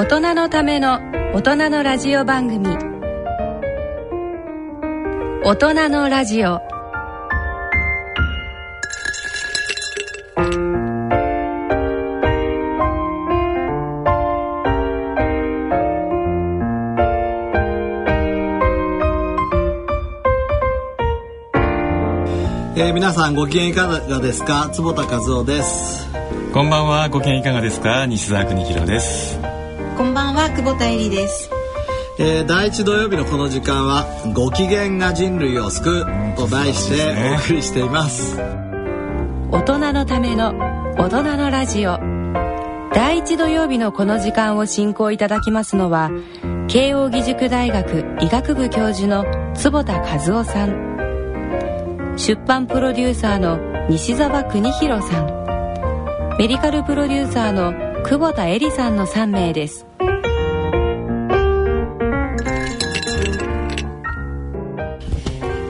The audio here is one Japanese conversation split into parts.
大人のための大人のラジオ番組。大人のラジオ。えー、皆さんご機嫌いかがですか？坪田和夫です。こんばんは。ご機嫌いかがですか？西澤邦弘ですこんばんは久保田恵里です。えー、第一土曜日のこの時間は「ご機嫌が人類を救う」と題してお送りしています、大人のための大人のラジオ。第一土曜日のこの時間を進行いただきますのは慶應義塾大学医学部教授の坪田和夫さん。出版プロデューサーの西澤邦弘さん。メディカルプロデューサーの久保田恵里さんの3名です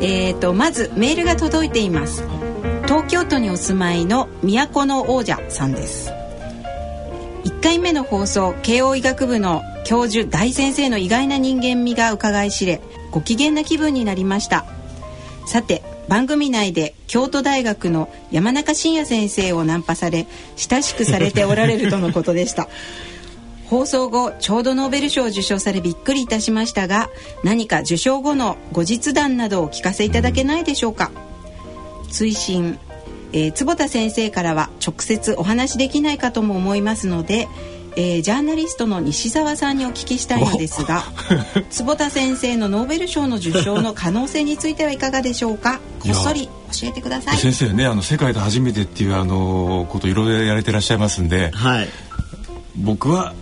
えーとまずメールが届いています。東京都にお住まいの都の王者さんです。1回目の放送慶応医学部の教授大先生の意外な人間味が伺い知れご機嫌な気分になりました。さて番組内で京都大学の山中伸也先生をナンパされ親しくされておられるとのことでした。放送後ちょうどノーベル賞を受賞されびっくりいたしましたが何か受賞後の後日談などをお聞かせいただけないでしょうか？追伸。えー、坪田先生からは直接お話できないかとも思いますのでえー、ジャーナリストの西澤さんにお聞きしたいのですが 坪田先生のノーベル賞の受賞の可能性についてはいかがでしょうか？こっそり教えてください。先生ねあの世界で初めてっていうあのこといろいろやれてらっしゃいますんで、はい、僕は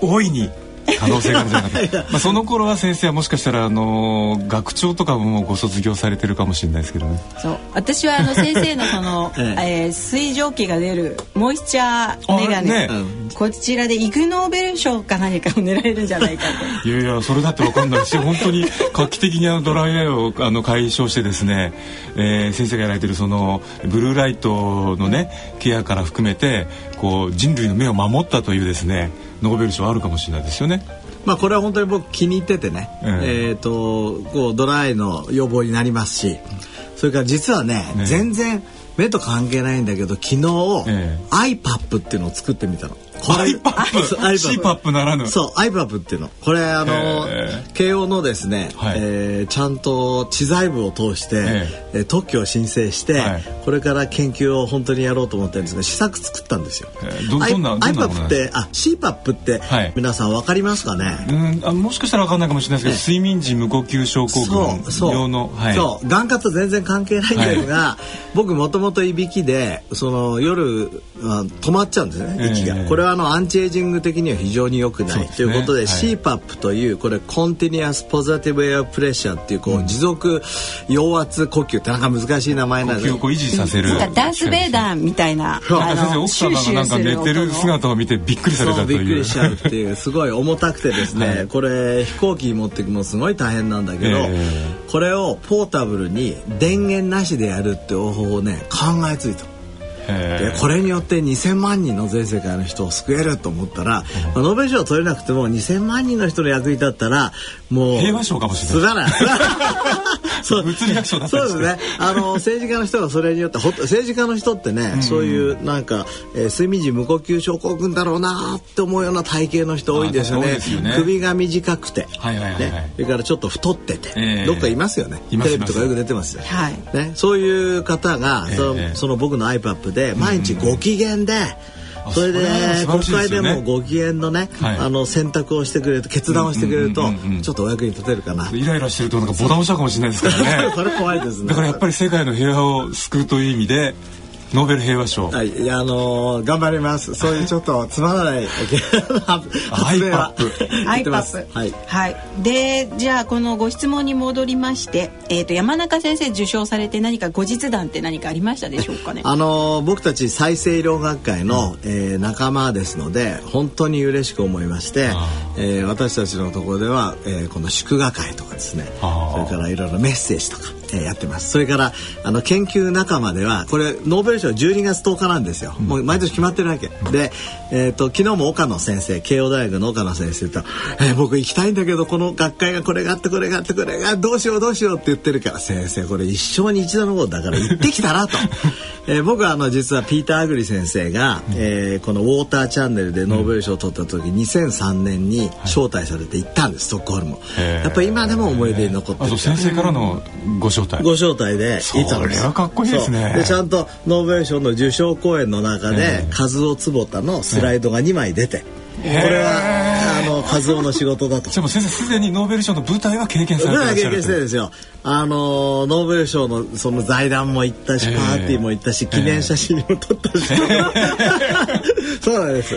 大いに可能性があるんじゃない。かとまあその頃は先生はもしかしたらあの学長とかもご卒業されてるかもしれないですけどね。そう。私はあの 先生のその、ええ。えー、水蒸気が出るモイスチャーメガネ、ね、こちらでイグ・ノーベル賞か何かを狙えるんじゃないかと。いやいやそれだって分かんない。し本当に画期的にあのドライアイをあの解消してですね、えー、先生がやられてるそのブルーライトのねケアから含めてこう人類の目を守ったというですねノーベル賞あるかもしれないですよね。まあこれは本当に僕気に入っててね、えー、えーとこうドライの予防になりますし。それから実はね、ね、全然目と関係ないんだけど昨日、えー、アイパップっていうのを作ってみたの。アイパップ。ならぬ。そうアイパップっていうの。これあの慶応のですね、はい、えー、ちゃんと知財部を通して、えー、特許を申請して、はい、これから研究を本当にやろうと思ってるんですが試作作ったんですよ、アイパップってあ CPAP って、はい、皆さんわかりますかね？うんあもしかしたらわかんないかもしれないですけど、睡眠時無呼吸症候群用のそうそう。眼科と全然関係ないんですが、僕もともといびきでその夜止まっちゃうんですね息が、これはあのアンチエイジング的には非常に良くない、ね、ということで、はい、CPAP というこれコンティニアスポザティブエアプレッシャーっていうこう、うん、持続陽圧呼吸ってなんか難しい名前なんで呼吸を維持させる、ダース・ベイダーみたいな先生奥様がなんか寝てる姿を見てびっくりされたという。びっくりしちゃうっていう すごい重たくてですね、はい、これ飛行機に持っていくのすごい大変なんだけど、えー、これをポータブルに電源なしでやるって方法をね考えついた。でこれによって2,000万人の全世界の人を救えると思ったら、まあ、ノーベル賞を取れなくても2,000万人の人の役に立ったらもう平和賞かもしれない。そう。物理学賞だそうですね。あの政治家の人がそれによって政治家の人ってね、うん、そういうなんか、えー、睡眠時無呼吸症候群だろうなって思うような体型の人多いですよね。よね。首が短くて、はいはいはい、ね、それからちょっと太ってて、えー、どっかいますよね。テレビとかよく出てますよ。はい。ね、そういう方が、えー、そのその僕の iPad で毎日ご機嫌で。それで国会でもご機嫌のね、あの選択をしてくれると決断をしてくれるとちょっとお役に立てるかな。イライラしてるとなんかボタン押したかもしれないですからね。それ怖いですね。だからやっぱり世界の平和を救うという意味でノーベル平和賞。はい、いやあのー、頑張ります。そういうちょっとつまらない 発明は。アイパップ。はい。はい。で、じゃあこのご質問に戻りまして、えっ、ー、と山中先生受賞されて何か後日談って何かありましたでしょうかね？あのー、僕たち再生医療学会の、うん、えー、仲間ですので本当に嬉しく思いまして、えー、私たちのところでは、えー、この祝賀会とかですね、それからいろいろメッセージとか。えー、やってます。それからあの研究仲間ではこれノーベル賞12月10日なんですよ、うん、もう毎年決まってるわけ。で、えーと、昨日も岡野先生慶応大学の岡野先生と「えー、僕行きたいんだけどこの学会がこれがあってこれがあってこれがどうしようどうしよう」って言ってるから先生これ一生に一度のことだから行ってきたらと、えー、僕はあの実はピーター・アグリ先生が、うん、えー、この「ウォーターチャンネル」でノーベル賞を取った時、うん、2003年に招待されて行ったんです、ストックホルム。やっぱり今でも思い出に残ってる。先生からのご招待。ご招待で行ったんです。それはかっこいいですね。でちゃんとノーベル賞の受賞公演の中で和夫坪田のスライドが2枚出て、これはあの和夫の仕事だと。でも先生すでにノーベル賞の舞台は経験されてらっしゃる。経験してですよ。あのノーベル賞のその財団も行ったし、パーティーも行ったし、記念写真も撮ったし。そうなんです。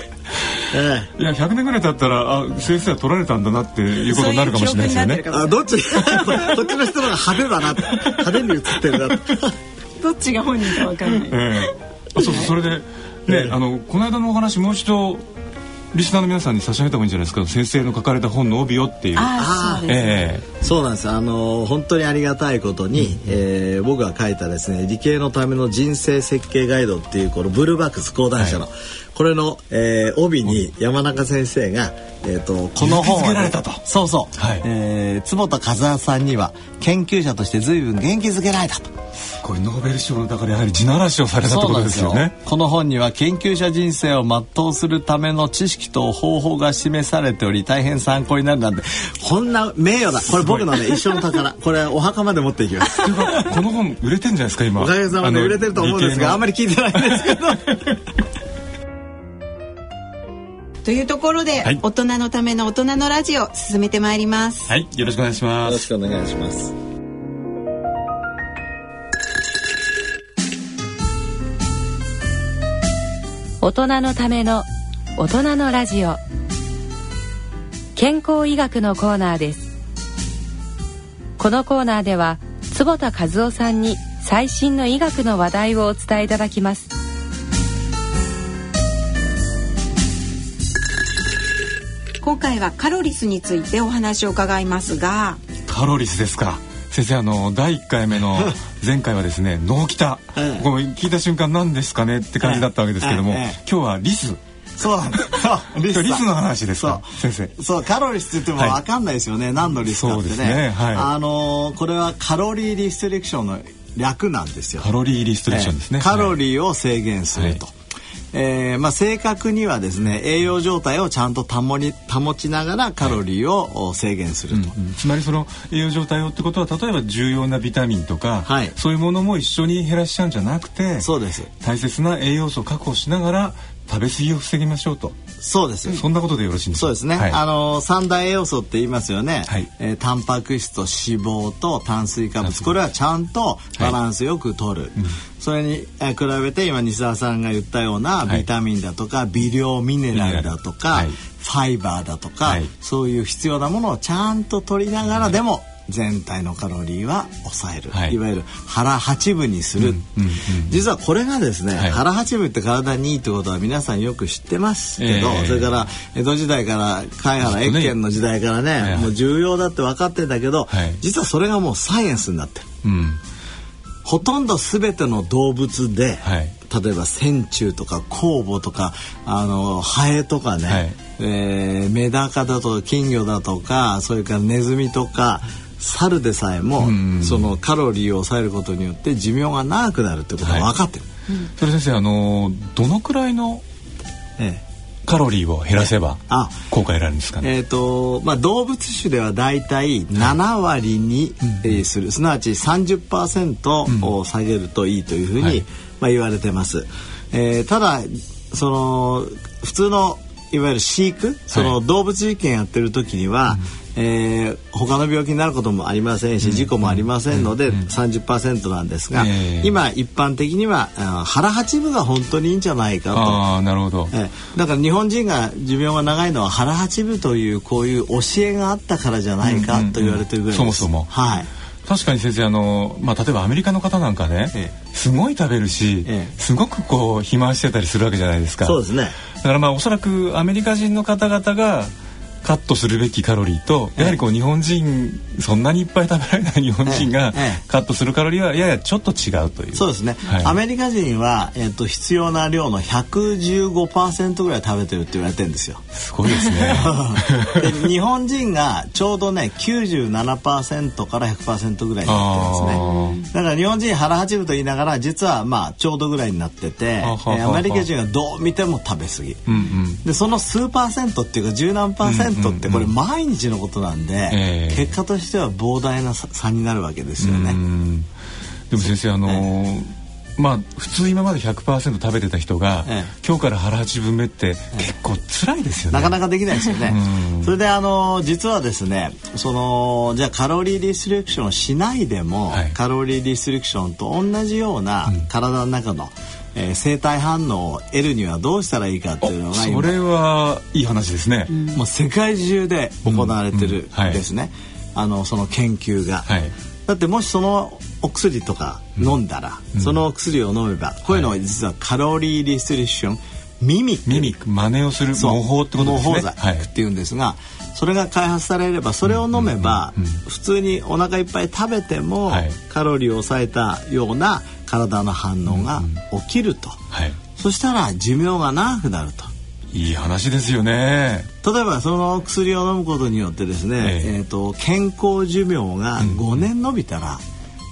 ええ、いや100年ぐらい経ったらあ先生は取られたんだなっていうことになるかもしれないですよね。あどっち？こっちの人のが派手だな派手に写ってるなどっちが本人かわかんない。ええ、あそうそうそれでね、あのこの間のお話もう一度リスナーの皆さんに差し上げた方がいいんじゃないですか？先生の書かれた本の帯をっていう。あそうえー、そうなんです。あの本当にありがたいことに、うん、えー、僕が書いたですね理系のための人生設計ガイドっていうこのブルーバックス講談社の、はい、これの、えー、帯に山中先生が、えーと、この本は、ね、そうそう、はい、えー、坪田和夫さんには研究者として随分元気づけられたと。これノーベル賞だからやはり地ならしをされたってことですよね。この本には研究者人生を全うするための知識と方法が示されており大変参考になるなんて。こんな名誉だ。これ僕のね一生の宝。これお墓まで持っていきます。この本売れてんじゃないですか今。おかげさまで売れてると思うんですがあんまり聞いてないんですけどというところで、はい、大人のための大人のラジオ進めてまいります。はい。よろしくお願いします。よろしくお願いします。大人のための大人のラジオ。健康医学のコーナーです。このコーナーでは坪田和夫さんに最新の医学の話題をお伝えいただきます今回はカロリスについてお話を伺いますがカロリスですか先生あの第1回目の前回はですね脳きた、こう聞いた瞬間何ですかねって感じだったわけですけども、今日はリスそうなんだ。リスリスの話ですか？先生。そうカロリーって言ってもわかんないですよね。はい、何のリスかってね。ねはい、あのー、これはカロリーリストリクションの略なんですよ。カロリーリストリクションですね。カロリーを制限すると。はいえーまあ、正確にはですね栄養状態をちゃんと保り保ちながらカロリーを制限すると、うんうん、つまりその栄養状態をってことは例えば重要なビタミンとか、はい、そういうものも一緒に減らしちゃうんじゃなくてそうです。大切な栄養素を確保しながら食べ過ぎを防ぎましょうとそうです。そんなことでよろしいんですそうですね、はい、あの三大栄養素って言いますよね、はい、えー、タンパク質と脂肪と炭水化物。これはちゃんとバランスよく取る、はいうん、それに、えー、比べて今西澤さんが言ったようなビタミンだとか、微量ミネラルだとか、ファイバーだとか、そういう必要なものをちゃんと取りながらでも、全体のカロリーは抑える、はい、いわゆる腹八分にする、うんうんうん、実はこれがですね、はい、腹八分って体にいいってことは皆さんよく知ってますけど、えー、それから江戸時代から貝原越見の時代からね、ね、もう重要だって分かってんだけど、はい、実はそれがもうサイエンスになってる。うん。ほとんど全ての動物で、はい、例えば線虫とか酵母とかあのハエとかね、はい、えー、メダカだとか金魚だとかそれからネズミとか猿でさえも、そのカロリーを抑えることによって寿命が長くなるってことが分かってる。はい、それ先生あのどのくらいの、ええ。カロリーを減らせば効果得られるんですかね？えっ、ー、とまあ動物種ではだいたい。7割に、えする、すなわち30%を下げるといいというふうに、はい、まあ言われてます。えー、ただその普通のいわゆる飼育その動物実験やってる時には、えー、他の病気になることもありませんし事故もありませんので30%なんですが、今一般的には腹八分が本当にいいんじゃないかと。あなるほど、えー、だから日本人が寿命が長いのは腹八分というこういう教えがあったからじゃないかと言われてるぐらいです、そもそも。はい確かに先生あの、まあ、例えばアメリカの方なんかね、ええ、すごい食べるし、え、すごくこう肥満してたりするわけじゃないですか。そうですね。だからまあおそらくアメリカ人の方々がカットするべきカロリーとやはりこう日本人そんなにいっぱい食べられない日本人がカットするカロリーはややちょっと違うという。そうですね、はい、アメリカ人は、えーと、必要な量の115%ぐらい食べてるって言われてるんですよ。すごいですね。で日本人がちょうどね97%から100%ぐらいになってますね。だから日本人腹八分と言いながら実はまあちょうどぐらいになってて、えー、アメリカ人はどう見ても食べ過ぎ、うんうん、でその数パーセントっていうか十何パーセントってこれ毎日のことなんで、えー、結果としては膨大な差になるわけですよね。でも先生あのーまあ普通今まで100%食べてた人が、ええ、今日から腹八分目って結構辛いですよね、なかなかできないですよね。それであの実はですねそのじゃあカロリーリストリクションしないでも、はい、カロリーリストリクションと同じような体の中の、うんえー、生体反応を得るにはどうしたらいいかっていうのがそれはいい話ですね、もう世界中で行われてるですね、あのその研究が、はい、だってもしそのお薬とか飲んだら、うん、そのお薬を飲めば、こういうのは実はカロリーリストリクションミミック。ミミック真似をする模倣ってことですね。模倣剤っていうんですが、はい、それが開発されればそれを飲めば、普通にお腹いっぱい食べても、はい、カロリーを抑えたような体の反応が起きると、はい、そしたら寿命が長くなると。いい話ですよね。例えばその薬を飲むことによってですね、ええ。えーと健康寿命が5年延びたら、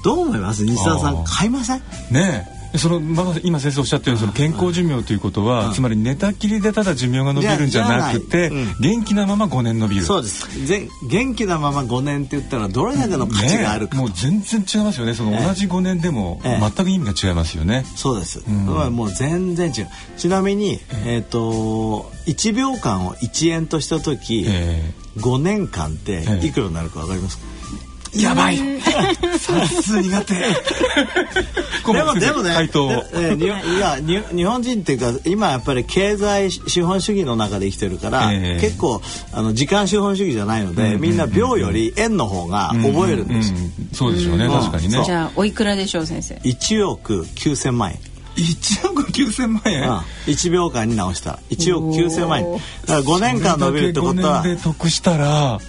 どう思います？西田さん買いません？ねそのまだ今先生おっしゃったようにその健康寿命ということは、つまり寝たきりでただ寿命が伸びるんじゃなくて、元気なまま5年伸びる。そうです。元気なまま5年って言ったらどれだけの価値があるか、ね、もう全然違いますよね。その同じ5年でも全く意味が違いますよね、そうです、うん、もう全然違う。ちなみに、えーと、1秒間を1円とした時、えー、5年間っていくらになるか分かりますか、やばい。算数苦手。でもでもね回答えいや日本人っていうか今やっぱり経済資本主義の中で生きてるから、えー、結構あの時間資本主義じゃないので、みんな秒より円の方が覚えるんです、うんうん、そうでしょうね、確かにね。じゃあおいくらでしょう先生？1億9000万円1億9000万円、うん、1秒間に直した。1億9000万円。だから5年間伸びるってことは。で得したら、うん、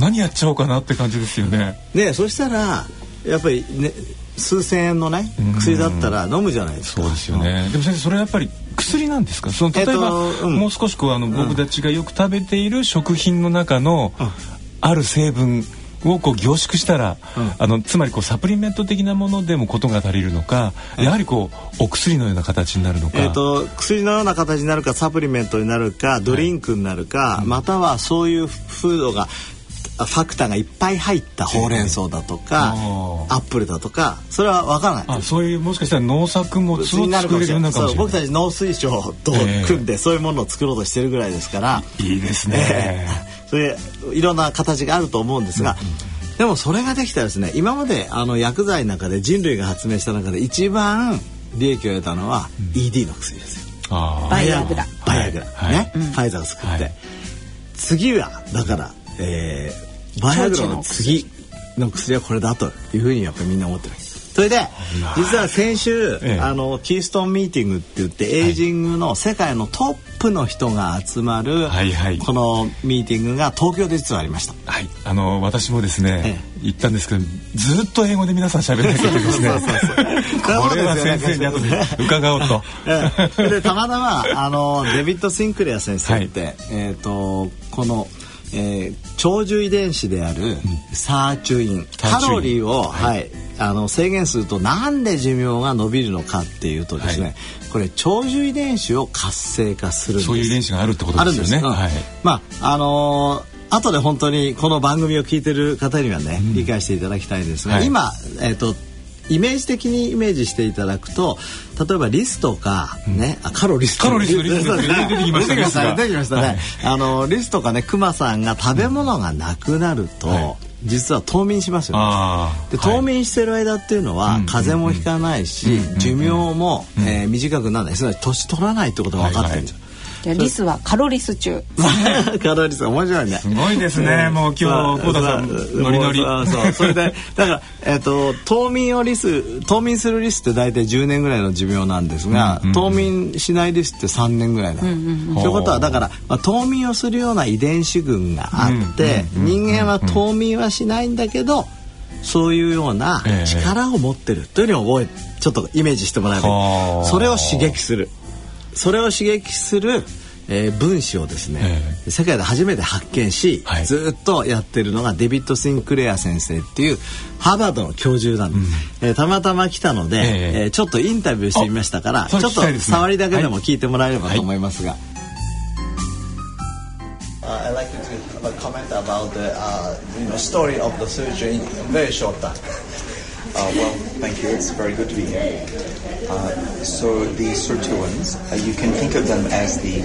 何やっちゃおうかなって感じですよね。ねそしたらやっぱりね数千円のね薬だったら飲むじゃないですか。そうですよね、うん、でも先生それはやっぱり薬なんですか？その例えば、えっとうん、もう少しこうあの僕たちがよく食べている食品の中のある成分をこう凝縮したら、うん、あのつまりこうサプリメント的なものでもことが足りるのか、うん、やはりこうお薬のような形になるのか、えーと、薬のような形になるかサプリメントになるかドリンクになるか、はい、またはそういうフードがファクターがいっぱい入ったほうれん草だとか、えー、アップルだとかそれは分からない。あそういうもしかしたら農作物を作れるようなかもしれない。僕たち農水省と組んで、そういうものを作ろうとしてるぐらいですから、いいですね、えー、それいろんな形があると思うんですが、うんでもそれができたらですね今まであの薬剤の中で人類が発明した中で一番利益を得たのは ED の薬ですよ。バイアグラ。バイアグラ、はい、ね、ファイザーが作って、はい、次はだから、えー、バイアグラの次の薬はこれだというふうにやっぱりみんな思ってる。それで実は先週、ええ、あのキーストンミーティングって言ってエイジングの世界のトップの人が集まる、はいはい、このミーティングが東京で実はありました。はい、あの私もですね、ええ、行ったんですけどずっと英語で皆さん喋らなきゃいけないですね。これは先生に後で伺おうと。でたまたまあのデビッド・シンクレア先生って、はい、えっ、ー、とこのえー、長寿遺伝子であるサーチュイン、カロリーを、はい、はい、あの制限するとなんで寿命が伸びるのかっていうとですね、はい、これ長寿遺伝子を活性化するそういう遺伝子があるってことですよね。うん、はい、まああのー後で本当にこの番組を聞いてる方にはね、うん、理解していただきたいんですが、はい、今、えーとイメージ的にイメージしていただくと例えばリスとかね、うん、カロリスカロリスリス 出てきましたね。出てきましたね、はい、あのリスとかねクマさんが食べ物がなくなると、はい実は冬眠しますよね。で冬眠してる間っていうのは、風邪もひかないし、寿命も、えー、短くならない。すなわち年取らないってことが分かってるんですよ。じゃリスはカロリス中。カロリス面白いね。すごいですね、もう今日久田さんノリノリ。そう。それでだからえっ、ー、と冬眠をリス冬眠するリスって大体10年ぐらいの寿命なんですが、うんうん、冬眠しないリスって3年ぐらいなの、うんうん、ということはだから、まあ、冬眠をするような遺伝子群があって、人間は冬眠はしないんだけどそういうような力を持ってるというのを覚えちょっとイメージしてもらえばそれを刺激するそれを刺激するえー、分子をですね、えー、世界で初めて発見し、はい、ずっとやってるのがデビッド・シンクレア先生っていうハーバードの教授なんです、うん、えー、たまたま来たので、えー、えー、ちょっとインタビューしてみましたからちょっと触りだけでも聞いてもらえればと思いますが。はい Uh, I'd like to comment about the uh, you know, story of the surgery in very short time. Uh, well, thank you. It's very good to be here. Uh, so the sirtuins, uh, you can think of them as the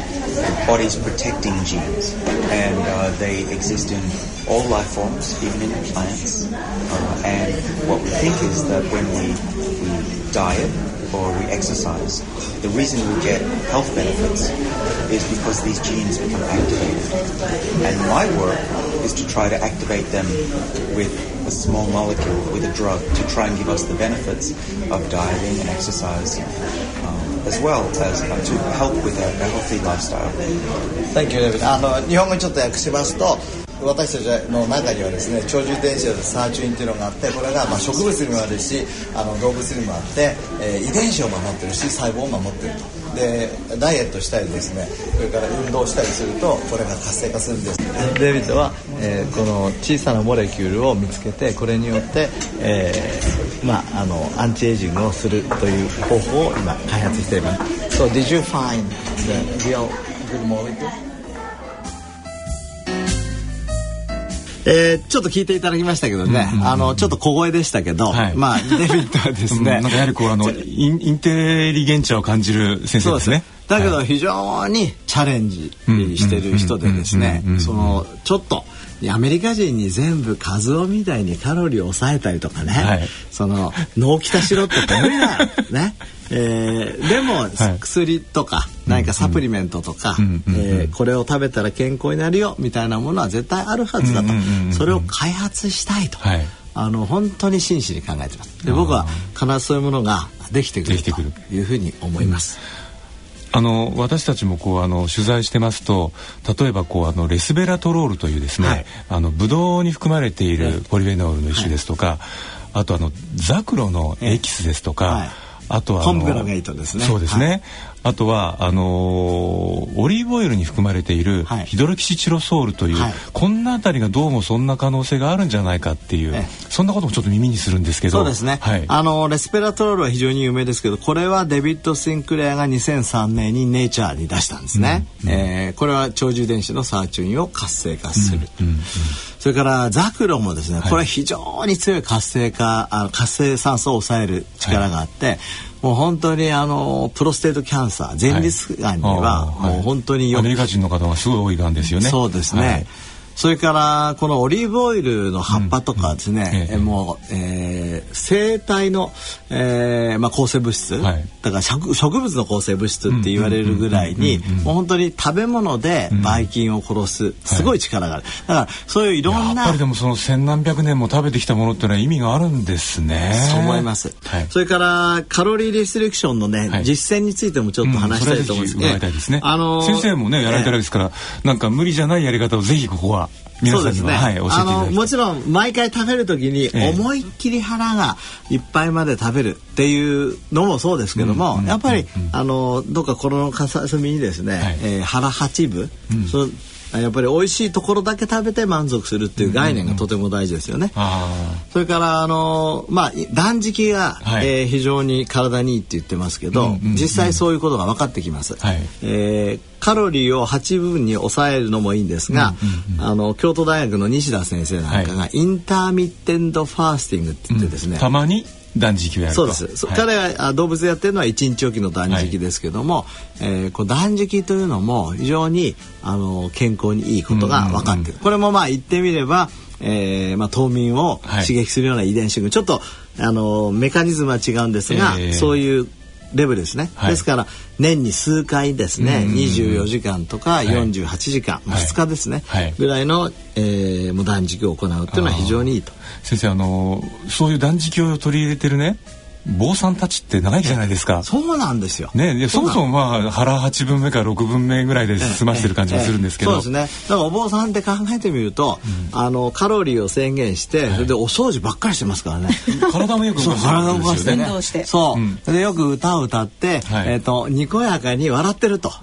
body's protecting genes, and uh, they exist in all life forms, even in plants. Uh, and what we think is that when we, we diet or we exercise, the reason we get health benefits is because these genes become activated. And my work is to try to activate them with a small molecule with a drug to try and give us the benefits of dieting and exercise, um, as well as uh, to help with a, a healthy lifestyle. Thank you, David. あの日本語にちょっと訳しますと。私たちの中にはですね長寿遺伝子でサーチュインっていうのがあってこれがまあ植物にもあるしあの動物にもあって、えー、遺伝子を守ってるし細胞を守ってると。でダイエットしたりですねそれから運動したりするとこれが活性化するんですデビッドは、えー、この小さなモレキュールを見つけてこれによって、えー、まああのアンチエイジングをするという方法を今開発しています So did you find the real good molecule? えー、ちょっと聞いていただきましたけどね、うんうんうん、あのちょっと小声でしたけど、はい、まあデビッドはですね。なんかやはりこうあの インインテリゲンチャを感じる先生ですね。だけど非常にチャレンジしてる人でですねそのちょっとアメリカ人に全部カズオみたいにカロリーを抑えたりとかね、はい、その脳きたしろって無理だ。ね。えー、でも、薬とか何かサプリメントとか、えー、これを食べたら健康になるよみたいなものは絶対あるはずだと、それを開発したいと、はい、あの本当に真摯に考えてます。で僕は必ずそういうものができてくるというふうに思います。あの私たちもこうあの取材してますと例えばこうあのレスベラトロールというですね、はい、あのブドウに含まれているポリフェノールの一種ですとか、はい、あとあのザクロのエキスですとか、はい。あとは本部のゲートですね。そうですね。はい、あとはあのー、オリーブオイルに含まれているヒドロキシチロソールという、はい、こんなあたりがどうもそんな可能性があるんじゃないかっていう、そんなこともちょっと耳にするんですけど。そうですね。はい、あのレスベラトロールは非常に有名ですけど、これはデビッド・シンクレアが2003年にネイチャーに出したんですね。うんうん、えー、これは長寿遺伝子のサーチュインを活性化する。うんうんうんそれからザクロもですね、これは非常に強い活性化あの活性酸素を抑える力があって、はい、もう本当にあのプロステートキャンサー前立がんにはもう本当にアメリカ人の方はすごい多いがんですよね。そうですね。はいそれからこのオリーブオイルの葉っぱとかですね、うん。うん、もう、えー、生体の、えーまあ、構成物質、はい、だから植物の構成物質って言われるぐらいにもう本当に食べ物でばい菌を殺す、すごい力がある、だからそういういろんなやっぱりでもその千何百年も食べてきたものっていうのは意味があるんですね。そう思います、はい、それからカロリーレストリクションのね、はい、実践についてもちょっと話したいと思います、ね、うん、あのー、先生もねやられたらですから、えー、なんか無理じゃないやり方をぜひここはそうですね、はい、あのもちろん毎回食べる時に思いっきり腹がいっぱいまで食べるっていうのもそうですけども、やっぱり、あのどっか心の片隅にですね、はい、えー、腹八分、うん、そやっぱり美味しいところだけ食べて満足するっていう概念がとても大事ですよね。それからあのまあ断食が、はい、えー、非常に体にいいって言ってますけど、実際そういうことが分かってきます。はい、えー、カロリーを8分に抑えるのもいいんですが、あの京都大学の西田先生なんかが、はい、 intermittent fasting って言ってですね、うん、たまに？断食をやるそうです、はい、彼が動物でやってるのは一日おきの断食ですけども、はい、えー、こう断食というのも非常にあの健康にいいことが分かってる、これもまあ言ってみれば、えーまあ、冬眠を刺激するような遺伝子群、はい、ちょっとあのメカニズムは違うんですが、えー、そういうレベルですね、はい、ですから年に数回ですね、うん、24時間とか48時間、はい、2日ですね、はい、ぐらいの、えー、もう断食を行うっていうのは非常にいいと。先生あのそういう断食を取り入れてるね坊さんたちって長生きじゃないですか。そうなんですよ。ね、そもそもまあ腹八分目か六分目ぐらいで済ましてる感じがするんですけど。そうですね。だからお坊さんって考えてみると、うん、あのカロリーを制限して、それでお掃除ばっかりしてますからね。体もよく動かして、体動かしてね。そう。でよく歌を歌って、はい、えっ、とにこやかに笑ってると。だ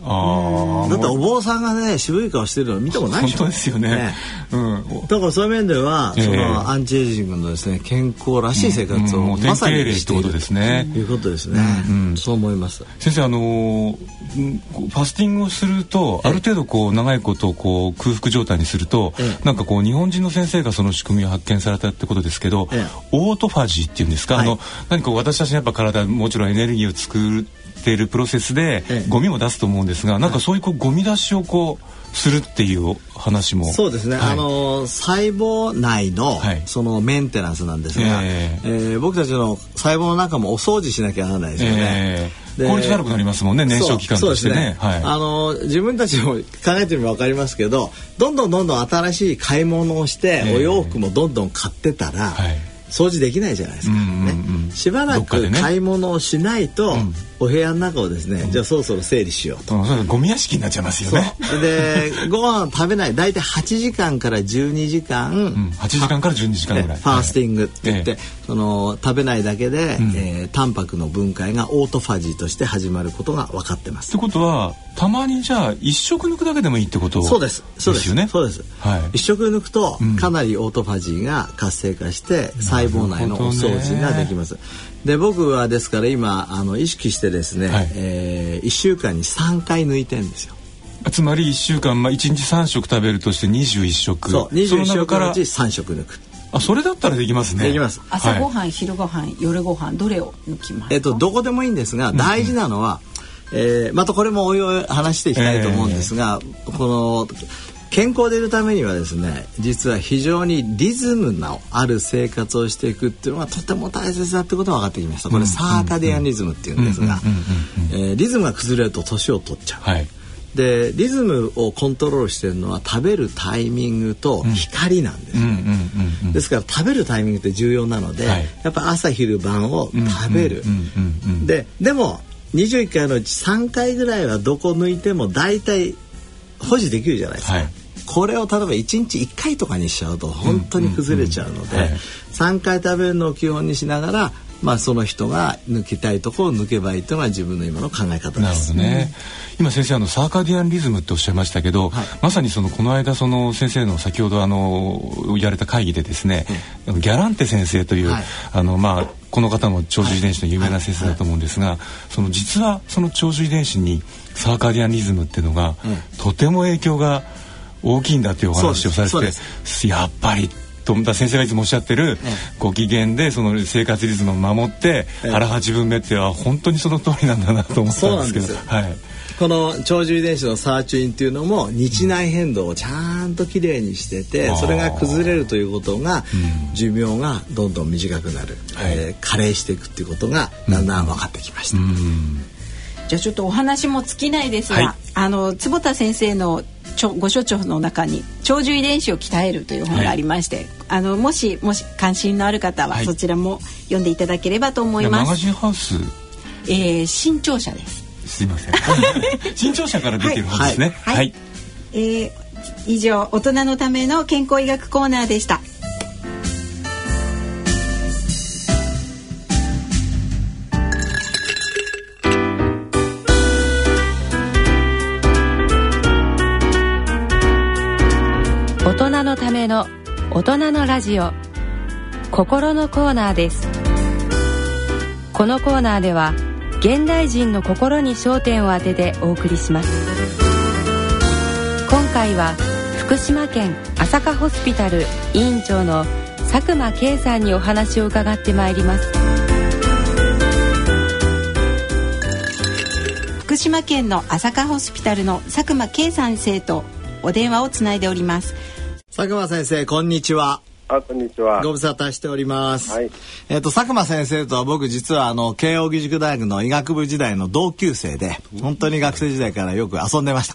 ってお坊さんがね渋い顔してるの見たことないでしょ。本当ですよね。ねうん。だからそういう面では、そのアンチエイジングのですね健康らしい生活をまさにしている。ですね。いうことですね。うん、そう思います。先生あのファスティングをするとある程度こう長いことこう空腹状態にすると、なんかこう日本人の先生がその仕組みを発見されたってことですけど、オートファジーっていうんですか、はい、あの何か私たちのやっぱ体もちろんエネルギーを作っているプロセスで、ゴミも出すと思うんですが、なんかそういうこうゴミ出しをこうするっていう話も。そうですね、はい、あの細胞内の、そのメンテナンスなんですが、えー、えー、僕たちの細胞の中もお掃除しなきゃならないですよね。えー、効率悪くなりますもんね燃焼期間としてね、ね、はい、あの自分たちも考えてみれば分かりますけどどんどんどんどん新しい買い物をして、お洋服もどんどん買ってたら、はい。掃除できないじゃないですか、ね、うんうん、しばらく買い物をしないと、ね、お部屋の中をですね、うん、じゃあそろそろ整理しようと、うん、ゴミ屋敷になっちゃいますよね。でご飯食べない。大体8時間から12時間、うん、8時間から12時間ぐらい。ファースティングって言って、はい、その食べないだけで、うん、えー、タンパクの分解がオートファジーとして始まることが分かってます。ってことはたまにじゃあ一食抜くだけでもいいってことそうです。そうです。よね。そうです、はい、一食抜くとかなりオートファジーが活性化して細胞内のお掃除ができます、で僕はですから今あの意識してですね、はい、えー、1週間に3回抜いてんですよ。つまり1週間、まあ、1日3食食べるとして21食。そう21食からうち3食抜く。あそれだったらできますね。できます。朝ごはん、はい、昼ごはん夜ごはんどれを抜きますえっとどこでもいいんですが大事なのは、うん、えー、またこれもおいおい話していきたいと思うんですが、えー、この健康でいるためにはですね実は非常にリズムのある生活をしていくっていうのがとても大切だってことが分かってきました。これサーカディアンリズムっていうんですがリズムが崩れると年を取っちゃう。はい。でリズムをコントロールしてるのは食べるタイミングと光なんです、ですから食べるタイミングって重要なので、はい、やっぱ朝昼晩を食べる。ででも21回のうち3回ぐらいはどこ抜いても大体保持できるじゃないですか。はい。これを例えば1日1回とかにしちゃうと本当に崩れちゃうので、3回食べるのを基本にしながらまあ、その人が抜きたいところを抜けばいいというのが自分の今の考え方です。なるほどね。今先生あのサーカディアンリズムっておっしゃいましたけど、はい、まさにそのこの間その先生の先ほどあの言われた会議でですね、うん、ギャランテ先生という、はい、あのまあこの方も長寿遺伝子の有名な先生だと思うんですが、その実はその長寿遺伝子にサーカディアンリズムっていうのが、とても影響が大きいんだというお話をされてやっぱり富田先生がいつもおっしゃってる、ご機嫌でその生活リズムを守って腹八分目っては本当にその通りなんだなと思ったんですけど。はい。この長寿遺伝子のサーチュインっていうのも日内変動をちゃんときれいにしててそれが崩れるということが寿命がどんどん短くなる、えー、加齢していくっていうことがだんだん分かってきました。じゃあちょっとお話も尽きないですが、はい、あの坪田先生のご所長の中に長寿遺伝子を鍛えるという本がありまして、はい、あのもしもし関心のある方はそちらも読んでいただければと思います。マガジンハウス、えー、新潮社です。すいません。新潮社から出てる本ですね。はい。はい、えー、以上大人のための健康医学コーナーでした。めの大人のラジオ。心のコーナーです。このコーナーでは現代人の心に焦点を当ててお送りします。今回は福島県朝霞ホスピタル委員長の佐久間圭さんにお話を伺ってまいります。福島県の朝霞ホスピタルの佐久間圭先生とお電話をつないでおります。佐久間先生こんにちはあ、こんにちは。ご無沙汰しております。はい。えっ、と、佐久間先生とは僕実はあの、慶應義塾大学の医学部時代の同級生で、本当に学生時代からよく遊んでました。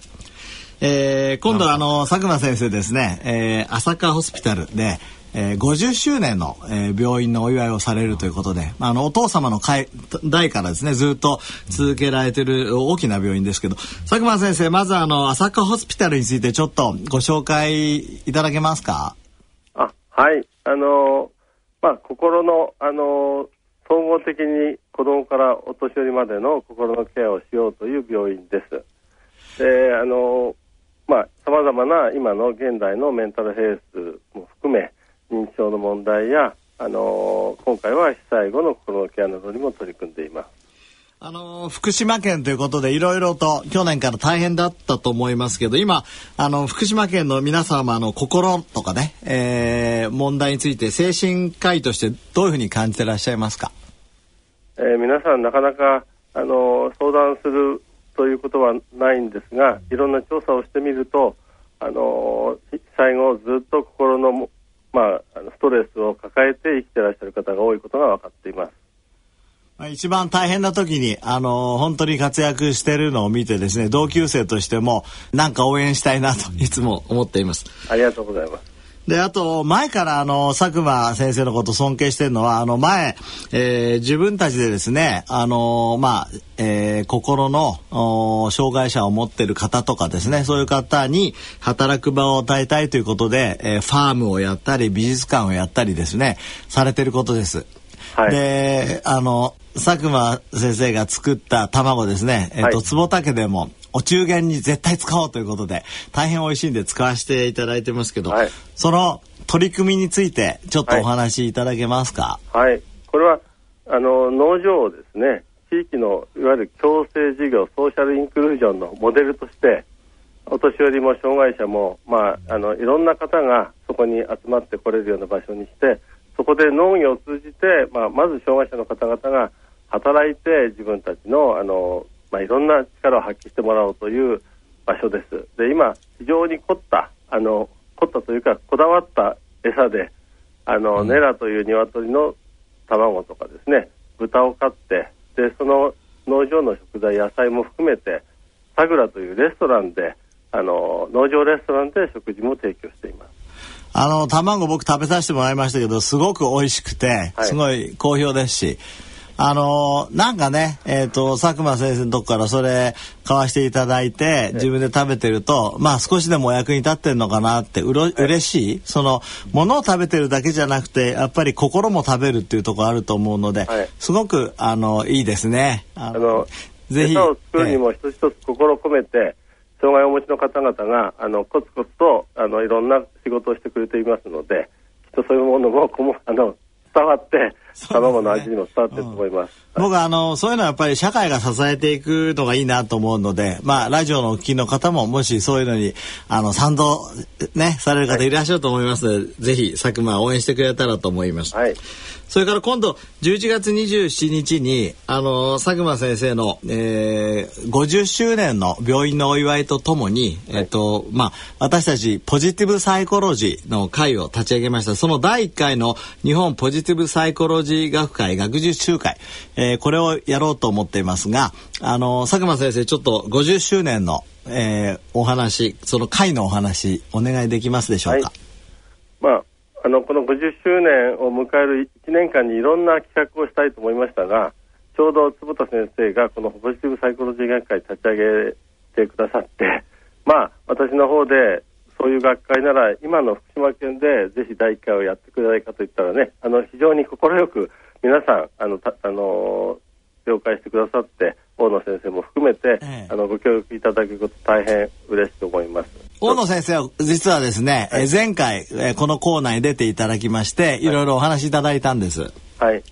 えー、今度あの、佐久間先生ですね、えー、朝霞ホスピタルで、えー、50周年の、えー、病院のお祝いをされるということで、まああの、お父様の会代からですね、ずっと続けられてる大きな病院ですけど、佐久間先生、まずあの、朝霞ホスピタルについてちょっとご紹介いただけますか？あ、はい。あの、まあ、心の、あの、総合的に子供からお年寄りまでの心のケアをしようという病院です。で、あの、まあ、様々な今の現代のメンタルヘルスも含め、認知症の問題や、あの今回は被災後の心のケアなどにも取り組んでいます。あの福島県ということでいろいろと去年から大変だったと思いますけど今あの福島県の皆様の心とかね、えー、問題について精神科医としてどういうふうに感じてらっしゃいますか、えー、皆さんなかなかあの相談するということはないんですがいろんな調査をしてみるとあの被災後ずっと心のまあ、ストレスを抱えて生きてらっしゃる方が多いことが分かっています。一番大変な時に、あのー、本当に活躍してるのを見てですね、同級生としても、なんか応援したいなといつも思っています。ありがとうございます。で、あと、前からあの、佐久間先生のこと尊敬してるのは、あの、前、えー、自分たちでですね、あの、まあ、えー、心の、障害者を持ってる方とかですね、そういう方に働く場を与えたいということで、えー、ファームをやったり、美術館をやったりですね、されてることです。はい、で、あの、佐久間先生が作った卵ですね、えっ、ー、と、坪竹でも、お中元に絶対使おうということで大変美味しいんで使わせていただいてますけど、はい、その取り組みについてちょっとお話しいただけますか？はい、はい、これはあの農場をですね地域のいわゆる共生事業ソーシャルインクルージョンのモデルとしてお年寄りも障害者も、まあ、あのいろんな方がそこに集まってこれるような場所にしてそこで農業を通じて、まあ、まず障害者の方々が働いて自分たちのあのまあ、いろんな力を発揮してもらおうという場所です。で今非常に凝ったあの凝ったというかこだわった餌であの、うん、ネラという鶏の卵とかですね豚を飼ってでその農場の食材野菜も含めてサグラというレストランであの農場レストランで食事も提供しています。あの卵僕食べさせてもらいましたけどすごく美味しくて、すごい好評ですしあのー、なんかね、えっ、ー、と、佐久間先生のとこからそれ買わしていただいて、自分で食べてると、まあ少しでもお役に立ってんのかなってうろ、嬉しい？その、ものを食べてるだけじゃなくて、やっぱり心も食べるっていうところあると思うので、はい、すごく、あの、いいですね。あの、ぜひ。餌を作るにも一つ一つ心を込めて、障害をお持ちの方々が、あの、コツコツと、あの、いろんな仕事をしてくれていますので、きっとそういうものも、こもあの、伝わって、卵の味にも伝わってると思います。うん、僕あの、そういうのはやっぱり社会が支えていくのがいいなと思うので、まあ、ラジオのお聞きの方も、もしそういうのに、あの、賛同、ね、される方いらっしゃると思いますので、はい、ぜひ、佐久間応援してくれたらと思います。はい。それから今度、11月27日に、あの、佐久間先生の、えー、50周年の病院のお祝いとともに、はい、えっ、と、まあ、私たちポジティブサイコロジーの会を立ち上げました。その第1回の日本ポジティブサイコロジー学会学術集会、えー、これをやろうと思っていますが、あの、佐久間先生、ちょっと50周年の、えー、お話、その会のお話、お願いできますでしょうか。はい、まああのこの50周年を迎える1年間にいろんな企画をしたいと思いましたがちょうど坪田先生がこのポジティブサイコロジー学会立ち上げてくださってまあ私の方でそういう学会なら今の福島県でぜひ第1回をやってくれないかと言ったらねあの非常に快く皆さんあのあの了解してくださって大野先生も含めて、ええ、あのご協力いただくこと大変嬉しく思います。大野先生は実はですね、はい、前回、えこのコーナーに出ていただきまして、いろいろお話しいただいたんです。はい。